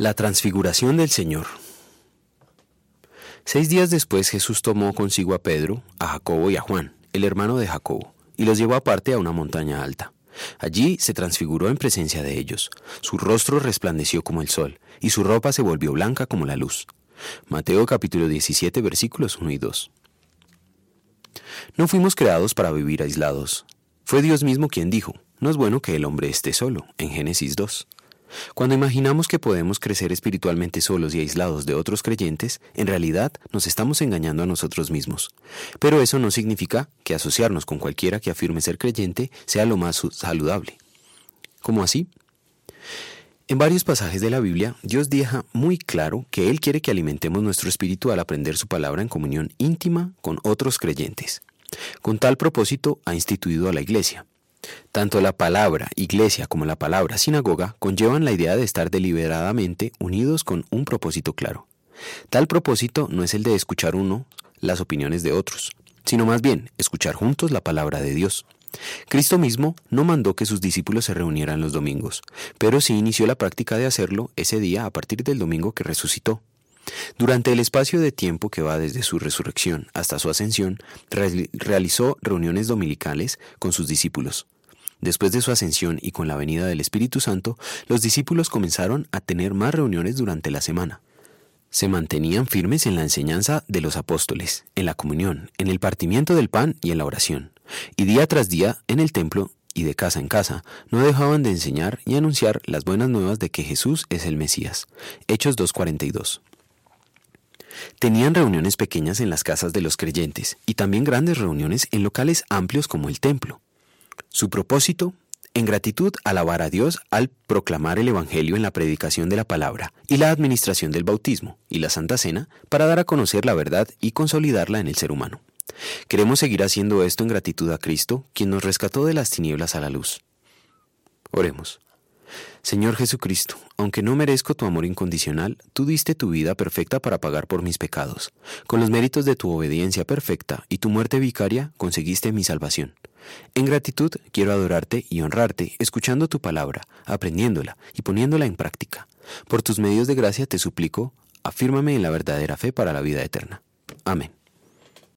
La transfiguración del Señor. Seis días después Jesús tomó consigo a Pedro, a Jacobo y a Juan, el hermano de Jacobo, y los llevó aparte a una montaña alta. Allí se transfiguró en presencia de ellos. Su rostro resplandeció como el sol, y su ropa se volvió blanca como la luz. Mateo capítulo 17 versículos 1 y 2. No fuimos creados para vivir aislados. Fue Dios mismo quien dijo, no es bueno que el hombre esté solo, en Génesis 2. Cuando imaginamos que podemos crecer espiritualmente solos y aislados de otros creyentes, en realidad nos estamos engañando a nosotros mismos. Pero eso no significa que asociarnos con cualquiera que afirme ser creyente sea lo más saludable. ¿Cómo así? En varios pasajes de la Biblia, Dios deja muy claro que Él quiere que alimentemos nuestro espíritu al aprender su palabra en comunión íntima con otros creyentes. Con tal propósito ha instituido a la Iglesia. Tanto la palabra iglesia como la palabra sinagoga conllevan la idea de estar deliberadamente unidos con un propósito claro. Tal propósito no es el de escuchar uno las opiniones de otros, sino más bien escuchar juntos la palabra de Dios. Cristo mismo no mandó que sus discípulos se reunieran los domingos, pero sí inició la práctica de hacerlo ese día a partir del domingo que resucitó. Durante el espacio de tiempo que va desde su resurrección hasta su ascensión, realizó reuniones dominicales con sus discípulos. Después de su ascensión y con la venida del Espíritu Santo, los discípulos comenzaron a tener más reuniones durante la semana. Se mantenían firmes en la enseñanza de los apóstoles, en la comunión, en el partimiento del pan y en la oración. Y día tras día, en el templo y de casa en casa, no dejaban de enseñar y anunciar las buenas nuevas de que Jesús es el Mesías. Hechos 2.42. Tenían reuniones pequeñas en las casas de los creyentes y también grandes reuniones en locales amplios como el templo. Su propósito, en gratitud, alabar a Dios al proclamar el Evangelio en la predicación de la palabra y la administración del bautismo y la Santa Cena para dar a conocer la verdad y consolidarla en el ser humano. Queremos seguir haciendo esto en gratitud a Cristo, quien nos rescató de las tinieblas a la luz. Oremos. Señor Jesucristo, aunque no merezco tu amor incondicional, tú diste tu vida perfecta para pagar por mis pecados. Con los méritos de tu obediencia perfecta y tu muerte vicaria, conseguiste mi salvación. En gratitud quiero adorarte y honrarte, escuchando tu palabra, aprendiéndola y poniéndola en práctica. Por tus medios de gracia te suplico, afírmame en la verdadera fe para la vida eterna. Amén.